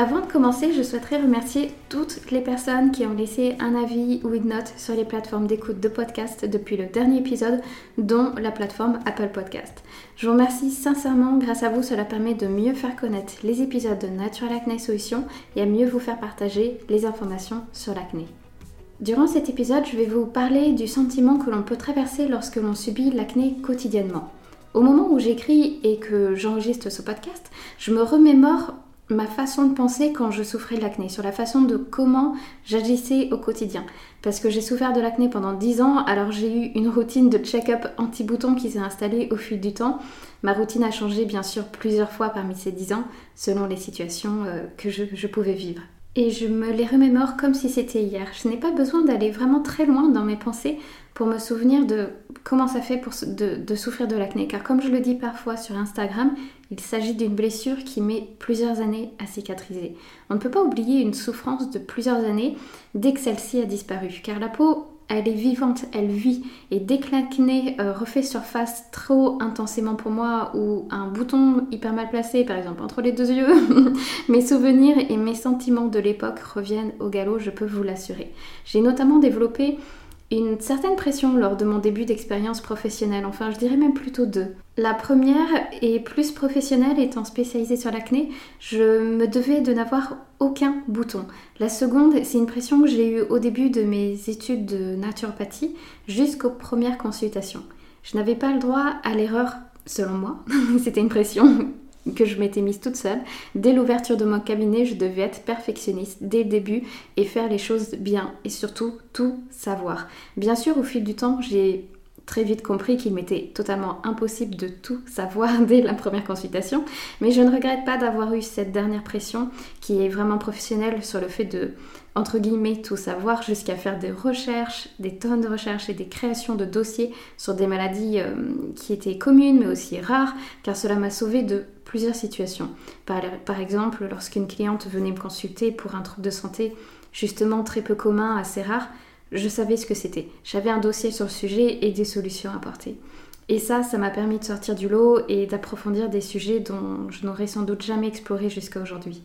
Avant de commencer, je souhaiterais remercier toutes les personnes qui ont laissé un avis ou une note sur les plateformes d'écoute de podcast depuis le dernier épisode, dont la plateforme Apple Podcast. Je vous remercie sincèrement, grâce à vous, cela permet de mieux faire connaître les épisodes de Natural Acne Solutions et à mieux vous faire partager les informations sur l'acné. Durant cet épisode, je vais vous parler du sentiment que l'on peut traverser lorsque l'on subit l'acné quotidiennement. Au moment où j'écris et que j'enregistre ce podcast, je me remémore ma façon de penser quand je souffrais de l'acné, sur la façon de comment j'agissais au quotidien. Parce que j'ai souffert de l'acné pendant 10 ans, alors j'ai eu une routine de check-up anti-bouton qui s'est installée au fil du temps. Ma routine a changé bien sûr plusieurs fois parmi ces 10 ans, selon les situations euh, que je pouvais vivre et je me les remémore comme si c'était hier. Je n'ai pas besoin d'aller vraiment très loin dans mes pensées pour me souvenir de comment ça fait de, souffrir de l'acné. Car comme je le dis parfois sur Instagram, il s'agit d'une blessure qui met plusieurs années à cicatriser. On ne peut pas oublier une souffrance de plusieurs années dès que celle-ci a disparu. Car la peau elle est vivante, elle vit. Et dès que euh, refait surface trop intensément pour moi, ou un bouton hyper mal placé, par exemple, entre les deux yeux, mes souvenirs et mes sentiments de l'époque reviennent au galop, je peux vous l'assurer. J'ai notamment développé une certaine pression lors de mon début d'expérience professionnelle, enfin je dirais même plutôt deux. La première est plus professionnelle, étant spécialisée sur l'acné, je me devais de n'avoir aucun bouton. La seconde, c'est une pression que j'ai eue au début de mes études de naturopathie jusqu'aux premières consultations. Je n'avais pas le droit à l'erreur, selon moi, c'était une pression que je m'étais mise toute seule. Dès l'ouverture de mon cabinet, je devais être perfectionniste dès le début et faire les choses bien et surtout tout savoir. Bien sûr, au fil du temps, j'ai très vite compris qu'il m'était totalement impossible de tout savoir dès la première consultation, mais je ne regrette pas d'avoir eu cette dernière pression qui est vraiment professionnelle sur le fait de entre guillemets tout savoir jusqu'à faire des recherches, des tonnes de recherches et des créations de dossiers sur des maladies euh, qui étaient communes mais aussi rares car cela m'a sauvé de plusieurs situations. Par, exemple, lorsqu'une cliente venait me consulter pour un trouble de santé justement très peu commun, assez rare, je savais ce que c'était. J'avais un dossier sur le sujet et des solutions à apporter. Et ça, ça m'a permis de sortir du lot et d'approfondir des sujets dont je n'aurais sans doute jamais exploré jusqu'à aujourd'hui.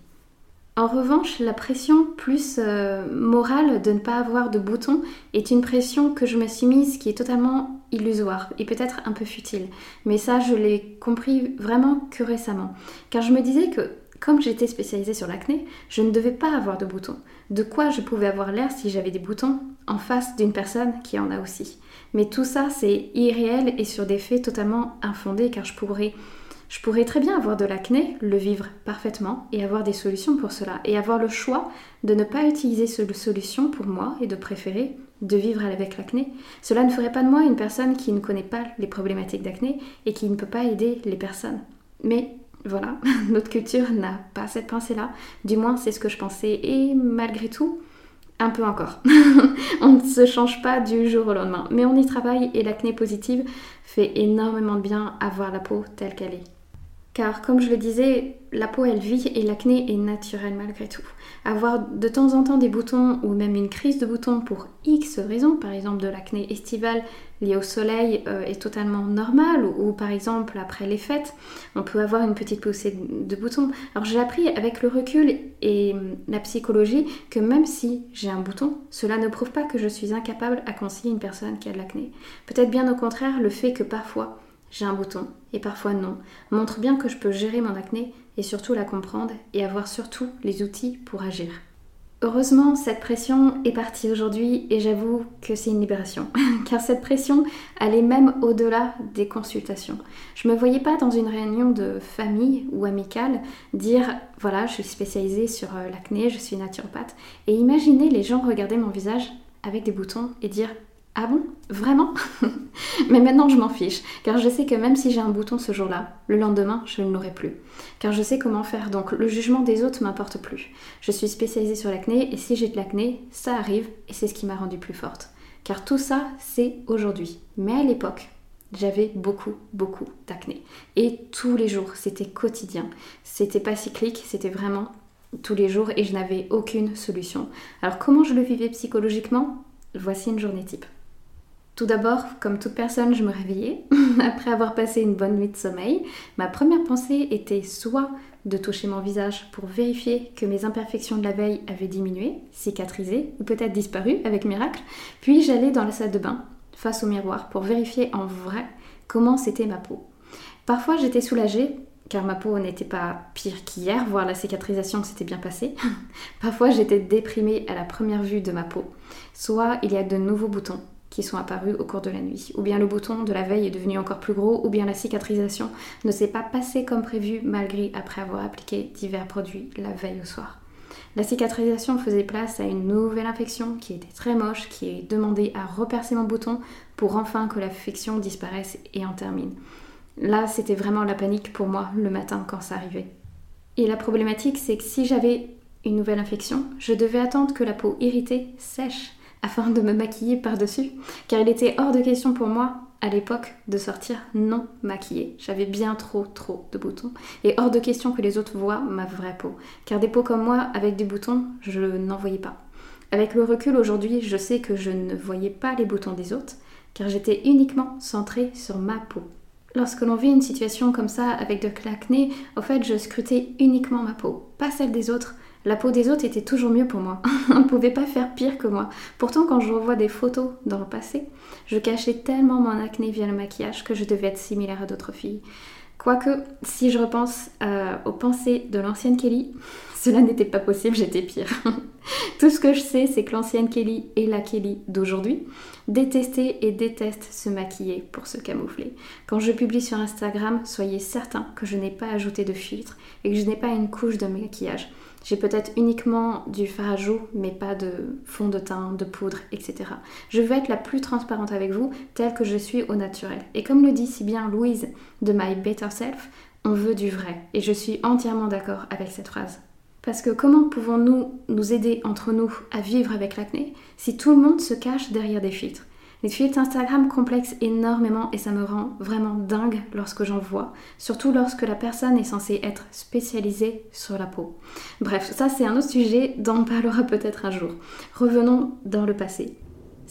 En revanche, la pression plus euh, morale de ne pas avoir de bouton est une pression que je me suis mise qui est totalement illusoire et peut-être un peu futile. Mais ça, je l'ai compris vraiment que récemment. Car je me disais que comme j'étais spécialisée sur l'acné, je ne devais pas avoir de boutons. De quoi je pouvais avoir l'air si j'avais des boutons en face d'une personne qui en a aussi. Mais tout ça, c'est irréel et sur des faits totalement infondés car je pourrais, je pourrais très bien avoir de l'acné, le vivre parfaitement et avoir des solutions pour cela. Et avoir le choix de ne pas utiliser cette solution pour moi et de préférer de vivre avec l'acné. Cela ne ferait pas de moi une personne qui ne connaît pas les problématiques d'acné et qui ne peut pas aider les personnes. Mais voilà, notre culture n'a pas cette pensée-là. Du moins, c'est ce que je pensais. Et malgré tout, un peu encore. on ne se change pas du jour au lendemain. Mais on y travaille et l'acné positive fait énormément de bien à voir la peau telle qu'elle est. Car comme je le disais, la peau elle vit et l'acné est naturel malgré tout. Avoir de temps en temps des boutons ou même une crise de boutons pour X raisons, par exemple de l'acné estivale liée au soleil euh, est totalement normal ou, par exemple après les fêtes, on peut avoir une petite poussée de boutons. Alors j'ai appris avec le recul et hum, la psychologie que même si j'ai un bouton, cela ne prouve pas que je suis incapable à conseiller une personne qui a de l'acné. Peut-être bien au contraire le fait que parfois j'ai un bouton et parfois non, montre bien que je peux gérer mon acné et surtout la comprendre et avoir surtout les outils pour agir. Heureusement, cette pression est partie aujourd'hui et j'avoue que c'est une libération, car cette pression allait même au-delà des consultations. Je me voyais pas dans une réunion de famille ou amicale dire voilà, je suis spécialisée sur euh, l'acné, je suis naturopathe, et imaginer les gens regarder mon visage avec des boutons et dire Ah bon? Vraiment? Mais maintenant je m'en fiche, car je sais que même si j'ai un bouton ce jour-là, le lendemain je ne l'aurai plus. Car je sais comment faire, donc le jugement des autres m'importe plus. Je suis spécialisée sur l'acné et si j'ai de l'acné, ça arrive et c'est ce qui m'a rendue plus forte. Car tout ça, c'est aujourd'hui. Mais à l'époque, j'avais beaucoup, beaucoup d'acné. Et tous les jours, c'était quotidien. C'était pas cyclique, c'était vraiment tous les jours et je n'avais aucune solution. Alors comment je le vivais psychologiquement? Voici une journée type. Tout d'abord, comme toute personne, je me réveillais. Après avoir passé une bonne nuit de sommeil, ma première pensée était soit de toucher mon visage pour vérifier que mes imperfections de la veille avaient diminué, cicatrisé ou peut-être disparu avec miracle, puis j'allais dans la salle de bain face au miroir pour vérifier en vrai comment c'était ma peau. Parfois j'étais soulagée car ma peau n'était pas pire qu'hier, voire la cicatrisation s'était bien passée. Parfois j'étais déprimée à la première vue de ma peau. Soit il y a de nouveaux boutons qui sont apparus au cours de la nuit. Ou bien le bouton de la veille est devenu encore plus gros, ou bien la cicatrisation ne s'est pas passée comme prévu malgré après avoir appliqué divers produits la veille au soir. La cicatrisation faisait place à une nouvelle infection qui était très moche, qui est demandé à repercer mon bouton pour enfin que l'affection disparaisse et en termine. Là, c'était vraiment la panique pour moi le matin quand ça arrivait. Et la problématique, c'est que si j'avais une nouvelle infection, je devais attendre que la peau irritée sèche afin de me maquiller par-dessus, car il était hors de question pour moi, à l'époque, de sortir non maquillée. J'avais bien trop, trop de boutons, et hors de question que les autres voient ma vraie peau, car des peaux comme moi, avec des boutons, je n'en voyais pas. Avec le recul aujourd'hui, je sais que je ne voyais pas les boutons des autres, car j'étais uniquement centrée sur ma peau. Lorsque l'on vit une situation comme ça avec de l'acné, au fait, je scrutais uniquement ma peau, pas celle des autres, la peau des autres était toujours mieux pour moi. On ne pouvait pas faire pire que moi. Pourtant, quand je revois des photos dans le passé, je cachais tellement mon acné via le maquillage que je devais être similaire à d'autres filles. Quoique, si je repense euh, aux pensées de l'ancienne Kelly, cela n'était pas possible, j'étais pire. Tout ce que je sais, c'est que l'ancienne Kelly et la Kelly d'aujourd'hui détestaient et détestent se maquiller pour se camoufler. Quand je publie sur Instagram, soyez certains que je n'ai pas ajouté de filtre et que je n'ai pas une couche de maquillage. J'ai peut-être uniquement du fard à joues, mais pas de fond de teint, de poudre, etc. Je veux être la plus transparente avec vous, telle que je suis au naturel. Et comme le dit si bien Louise de My Better Self, on veut du vrai. Et je suis entièrement d'accord avec cette phrase. Parce que comment pouvons-nous nous aider entre nous à vivre avec l'acné si tout le monde se cache derrière des filtres? Les filtres Instagram complexent énormément et ça me rend vraiment dingue lorsque j'en vois, surtout lorsque la personne est censée être spécialisée sur la peau. Bref, ça c'est un autre sujet dont on parlera peut-être un jour. Revenons dans le passé.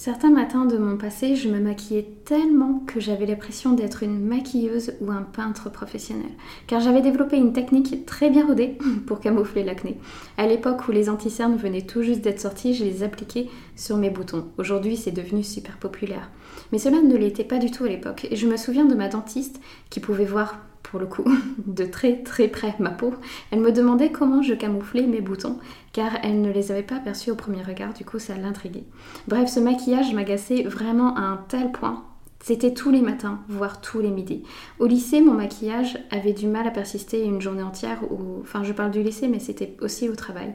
Certains matins de mon passé, je me maquillais tellement que j'avais l'impression d'être une maquilleuse ou un peintre professionnel, car j'avais développé une technique très bien rodée pour camoufler l'acné. À l'époque où les anti-cernes venaient tout juste d'être sortis, je les appliquais sur mes boutons. Aujourd'hui, c'est devenu super populaire. Mais cela ne l'était pas du tout à l'époque, et je me souviens de ma dentiste qui pouvait voir pour le coup, de très très près ma peau, elle me demandait comment je camouflais mes boutons, car elle ne les avait pas aperçus au premier regard, du coup ça l'intriguait. Bref, ce maquillage m'agaçait vraiment à un tel point. C'était tous les matins, voire tous les midis. Au lycée, mon maquillage avait du mal à persister une journée entière, enfin je parle du lycée, mais c'était aussi au travail.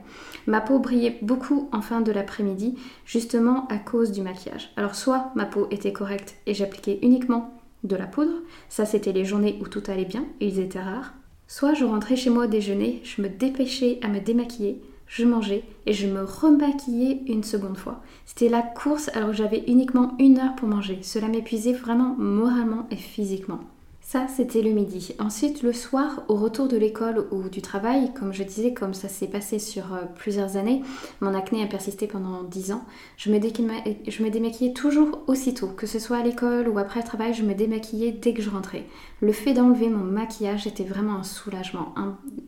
Ma peau brillait beaucoup en fin de l'après-midi, justement à cause du maquillage. Alors soit ma peau était correcte et j'appliquais uniquement de la poudre, ça c'était les journées où tout allait bien et ils étaient rares. Soit je rentrais chez moi déjeuner, je me dépêchais à me démaquiller, je mangeais et je me remaquillais une seconde fois. C'était la course alors j'avais uniquement une heure pour manger. Cela m'épuisait vraiment moralement et physiquement. Ça, c'était le midi. Ensuite, le soir, au retour de l'école ou du travail, comme je disais, comme ça s'est passé sur euh, plusieurs années, mon acné a persisté pendant 10 ans, je me, démaquillais toujours aussitôt, que ce soit à l'école ou après le travail, je me démaquillais dès que je rentrais. Le fait d'enlever mon maquillage était vraiment un soulagement,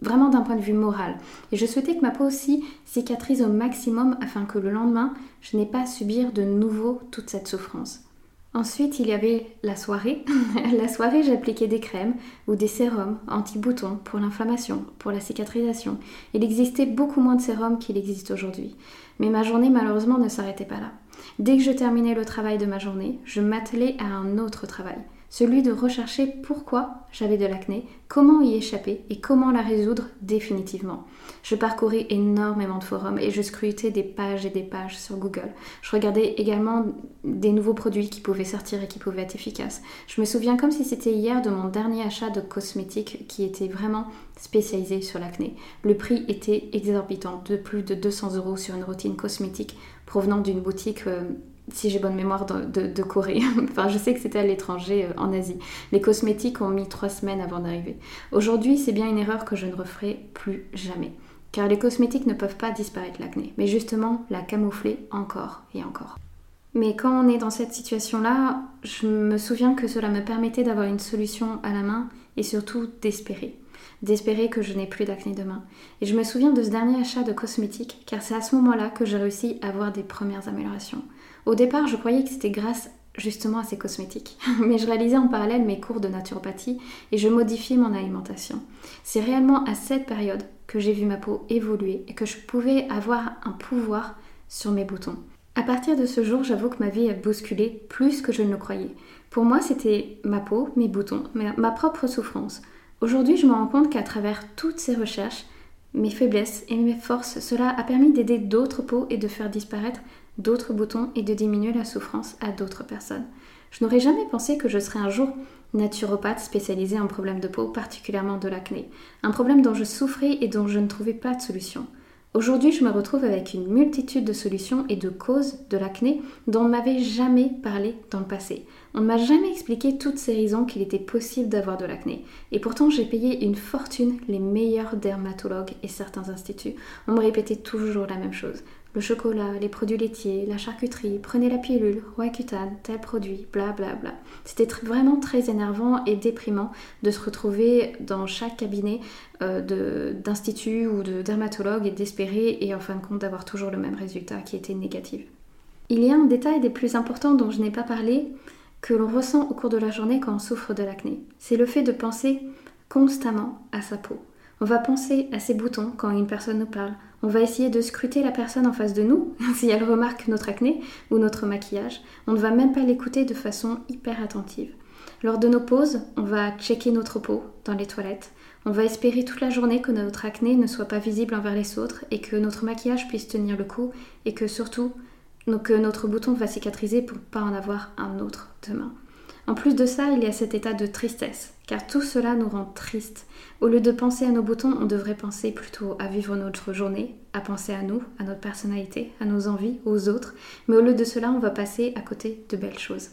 vraiment d'un point de vue moral. Et je souhaitais que ma peau aussi cicatrise au maximum afin que le lendemain, je n'ai pas à subir de nouveau toute cette souffrance. Ensuite, il y avait la soirée. la soirée, j'appliquais des crèmes ou des sérums anti-boutons pour l'inflammation, pour la cicatrisation. Il existait beaucoup moins de sérums qu'il existe aujourd'hui. Mais ma journée, malheureusement, ne s'arrêtait pas là. Dès que je terminais le travail de ma journée, je m'attelais à un autre travail, celui de rechercher pourquoi j'avais de l'acné, comment y échapper et comment la résoudre définitivement. Je parcourais énormément de forums et je scrutais des pages et des pages sur Google. Je regardais également des nouveaux produits qui pouvaient sortir et qui pouvaient être efficaces. Je me souviens comme si c'était hier de mon dernier achat de cosmétiques qui était vraiment spécialisé sur l'acné. Le prix était exorbitant, de plus de 200 euros sur une routine cosmétique provenant d'une boutique euh, si j'ai bonne mémoire, de, Corée. enfin, je sais que c'était à l'étranger, euh, en Asie. Les cosmétiques ont mis trois semaines avant d'arriver. Aujourd'hui, c'est bien une erreur que je ne referai plus jamais. Car les cosmétiques ne peuvent pas disparaître l'acné, mais justement la camoufler encore et encore. Mais quand on est dans cette situation-là, je me souviens que cela me permettait d'avoir une solution à la main et surtout d'espérer. D'espérer que je n'ai plus d'acné demain. Et je me souviens de ce dernier achat de cosmétiques, car c'est à ce moment-là que j'ai réussi à avoir des premières améliorations. Au départ, je croyais que c'était grâce justement à ces cosmétiques, mais je réalisais en parallèle mes cours de naturopathie et je modifiais mon alimentation. C'est réellement à cette période que j'ai vu ma peau évoluer et que je pouvais avoir un pouvoir sur mes boutons. À partir de ce jour, j'avoue que ma vie a bousculé plus que je ne le croyais. Pour moi, c'était ma peau, mes boutons, ma propre souffrance. Aujourd'hui, je me rends compte qu'à travers toutes ces recherches, mes faiblesses et mes forces, cela a permis d'aider d'autres peaux et de faire disparaître d'autres boutons et de diminuer la souffrance à d'autres personnes. Je n'aurais jamais pensé que je serais un jour naturopathe spécialisée en problèmes de peau, particulièrement de l'acné, un problème dont je souffrais et dont je ne trouvais pas de solution. Aujourd'hui, je me retrouve avec une multitude de solutions et de causes de l'acné dont on ne m'avait jamais parlé dans le passé. On ne m'a jamais expliqué toutes ces raisons qu'il était possible d'avoir de l'acné. Et pourtant, j'ai payé une fortune les meilleurs dermatologues et certains instituts. On me répétait toujours la même chose le chocolat, les produits laitiers, la charcuterie, prenez la pilule, Roaccutane, tel produit, bla bla bla. C'était vraiment très énervant et déprimant de se retrouver dans chaque cabinet euh, d'institut ou de dermatologue et d'espérer et en fin de compte d'avoir toujours le même résultat qui était négatif. Il y a un détail des plus importants dont je n'ai pas parlé que l'on ressent au cours de la journée quand on souffre de l'acné. C'est le fait de penser constamment à sa peau. On va penser à ses boutons quand une personne nous parle. On va essayer de scruter la personne en face de nous, si elle remarque notre acné ou notre maquillage. On ne va même pas l'écouter de façon hyper attentive. Lors de nos pauses, on va checker notre peau dans les toilettes. On va espérer toute la journée que notre acné ne soit pas visible envers les autres et que notre maquillage puisse tenir le coup et que surtout que notre bouton va cicatriser pour ne pas en avoir un autre demain. En plus de ça, il y a cet état de tristesse, car tout cela nous rend tristes. Au lieu de penser à nos boutons, on devrait penser plutôt à vivre notre journée, à penser à nous, à notre personnalité, à nos envies, aux autres, mais au lieu de cela, on va passer à côté de belles choses.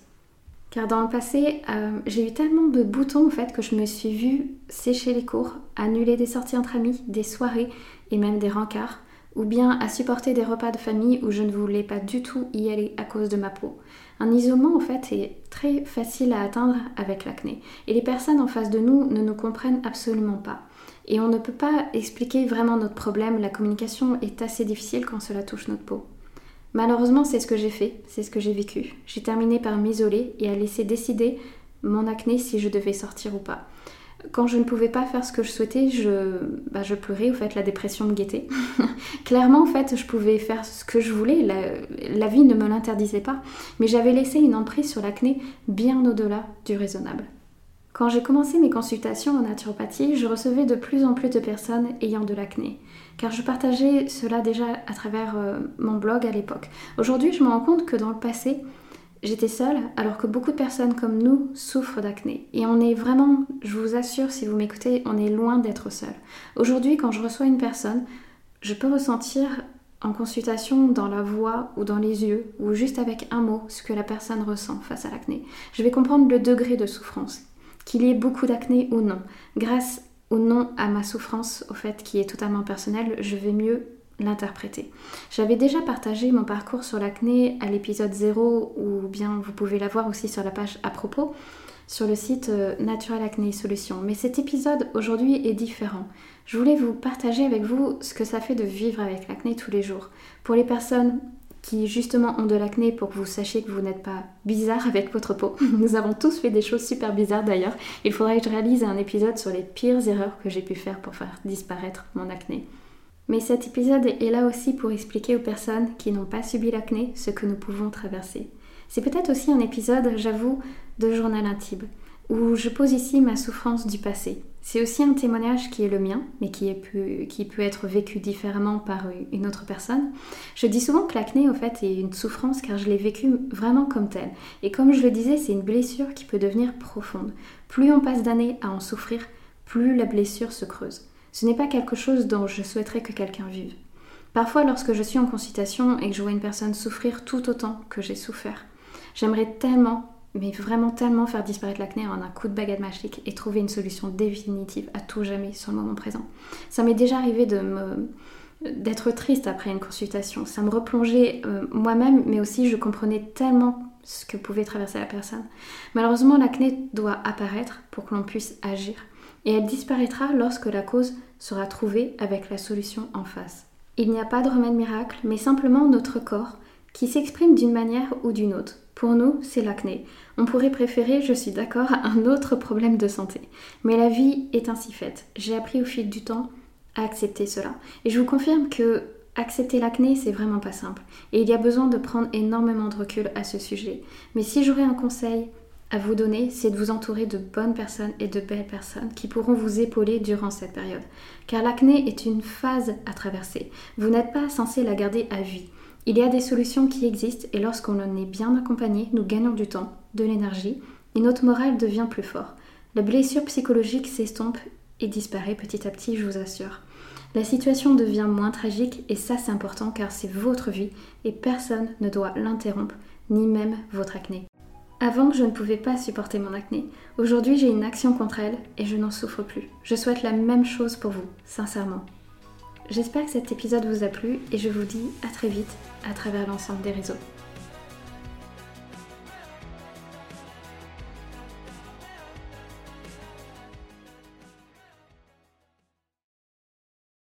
Car dans le passé, euh, j'ai eu tellement de boutons en fait que je me suis vue sécher les cours, annuler des sorties entre amis, des soirées et même des rencarts, ou bien à supporter des repas de famille où je ne voulais pas du tout y aller à cause de ma peau. Un isolement en fait est très facile à atteindre avec l'acné et les personnes en face de nous ne nous comprennent absolument pas. Et on ne peut pas expliquer vraiment notre problème, la communication est assez difficile quand cela touche notre peau. Malheureusement, c'est ce que j'ai fait, c'est ce que j'ai vécu. J'ai terminé par m'isoler et à laisser décider mon acné si je devais sortir ou pas quand je ne pouvais pas faire ce que je souhaitais, je, bah, pleurais, en fait, la dépression me guettait. Clairement, en fait, je pouvais faire ce que je voulais, la, la vie ne me l'interdisait pas, mais j'avais laissé une emprise sur l'acné bien au-delà du raisonnable. Quand j'ai commencé mes consultations en naturopathie, je recevais de plus en plus de personnes ayant de l'acné, car je partageais cela déjà à travers euh, mon blog à l'époque. Aujourd'hui, je me rends compte que dans le passé, J'étais seule alors que beaucoup de personnes comme nous souffrent d'acné. Et on est vraiment, je vous assure, si vous m'écoutez, on est loin d'être seul. Aujourd'hui, quand je reçois une personne, je peux ressentir en consultation dans la voix ou dans les yeux ou juste avec un mot ce que la personne ressent face à l'acné. Je vais comprendre le degré de souffrance, qu'il y ait beaucoup d'acné ou non. Grâce ou non à ma souffrance, au fait qui est totalement personnelle, je vais mieux l'interpréter. J'avais déjà partagé mon parcours sur l'acné à l'épisode 0 ou bien vous pouvez la voir aussi sur la page à propos sur le site euh, Natural Acné Solutions. Mais cet épisode aujourd'hui est différent. Je voulais vous partager avec vous ce que ça fait de vivre avec l'acné tous les jours. Pour les personnes qui justement ont de l'acné pour que vous sachiez que vous n'êtes pas bizarre avec votre peau. Nous avons tous fait des choses super bizarres d'ailleurs. Il faudrait que je réalise un épisode sur les pires erreurs que j'ai pu faire pour faire disparaître mon acné. Mais cet épisode est là aussi pour expliquer aux personnes qui n'ont pas subi l'acné ce que nous pouvons traverser. C'est peut-être aussi un épisode, j'avoue, de journal intime. où je pose ici ma souffrance du passé. C'est aussi un témoignage qui est le mien, mais qui, peut être vécu différemment par une autre personne. Je dis souvent que l'acné, au fait, est une souffrance car je l'ai vécu vraiment comme telle. Et comme je le disais, c'est une blessure qui peut devenir profonde. Plus on passe d'années à en souffrir, plus la blessure se creuse. Ce n'est pas quelque chose dont je souhaiterais que quelqu'un vive. Parfois, lorsque je suis en consultation et que je vois une personne souffrir tout autant que j'ai souffert, j'aimerais tellement mais vraiment tellement faire disparaître l'acné en un coup de baguette magique et trouver une solution définitive à tout jamais sur le moment présent. Ça m'est déjà arrivé d'être triste après une consultation. Ça me replongeait euh, moi-même, mais aussi je comprenais tellement ce que pouvait traverser la personne. Malheureusement, l'acné doit apparaître pour que l'on puisse agir. Et elle disparaîtra lorsque la cause sera trouvée avec la solution en face. Il n'y a pas de remède miracle, mais simplement notre corps qui s'exprime d'une manière ou d'une autre. Pour nous, c'est l'acné. On pourrait préférer, je suis d'accord, un autre problème de santé. Mais la vie est ainsi faite. J'ai appris au fil du temps à accepter cela. Et je vous confirme que accepter l'acné, c'est vraiment pas simple. Et il y a besoin de prendre énormément de recul à ce sujet. Mais si j'aurais un conseil à vous donner, c'est de vous entourer de bonnes personnes et de belles personnes qui pourront vous épauler durant cette période. Car l'acné est une phase à traverser. Vous n'êtes pas censé la garder à vie. Il y a des solutions qui existent et lorsqu'on en est bien accompagné, nous gagnons du temps, de l'énergie et notre morale devient plus fort. La blessure psychologique s'estompe et disparaît petit à petit, je vous assure. La situation devient moins tragique et ça c'est important car c'est votre vie et personne ne doit l'interrompre, ni même votre acné. Avant je ne pouvais pas supporter mon acné, aujourd'hui j'ai une action contre elle et je n'en souffre plus. Je souhaite la même chose pour vous, sincèrement. J'espère que cet épisode vous a plu et je vous dis à très vite à travers l'ensemble des réseaux.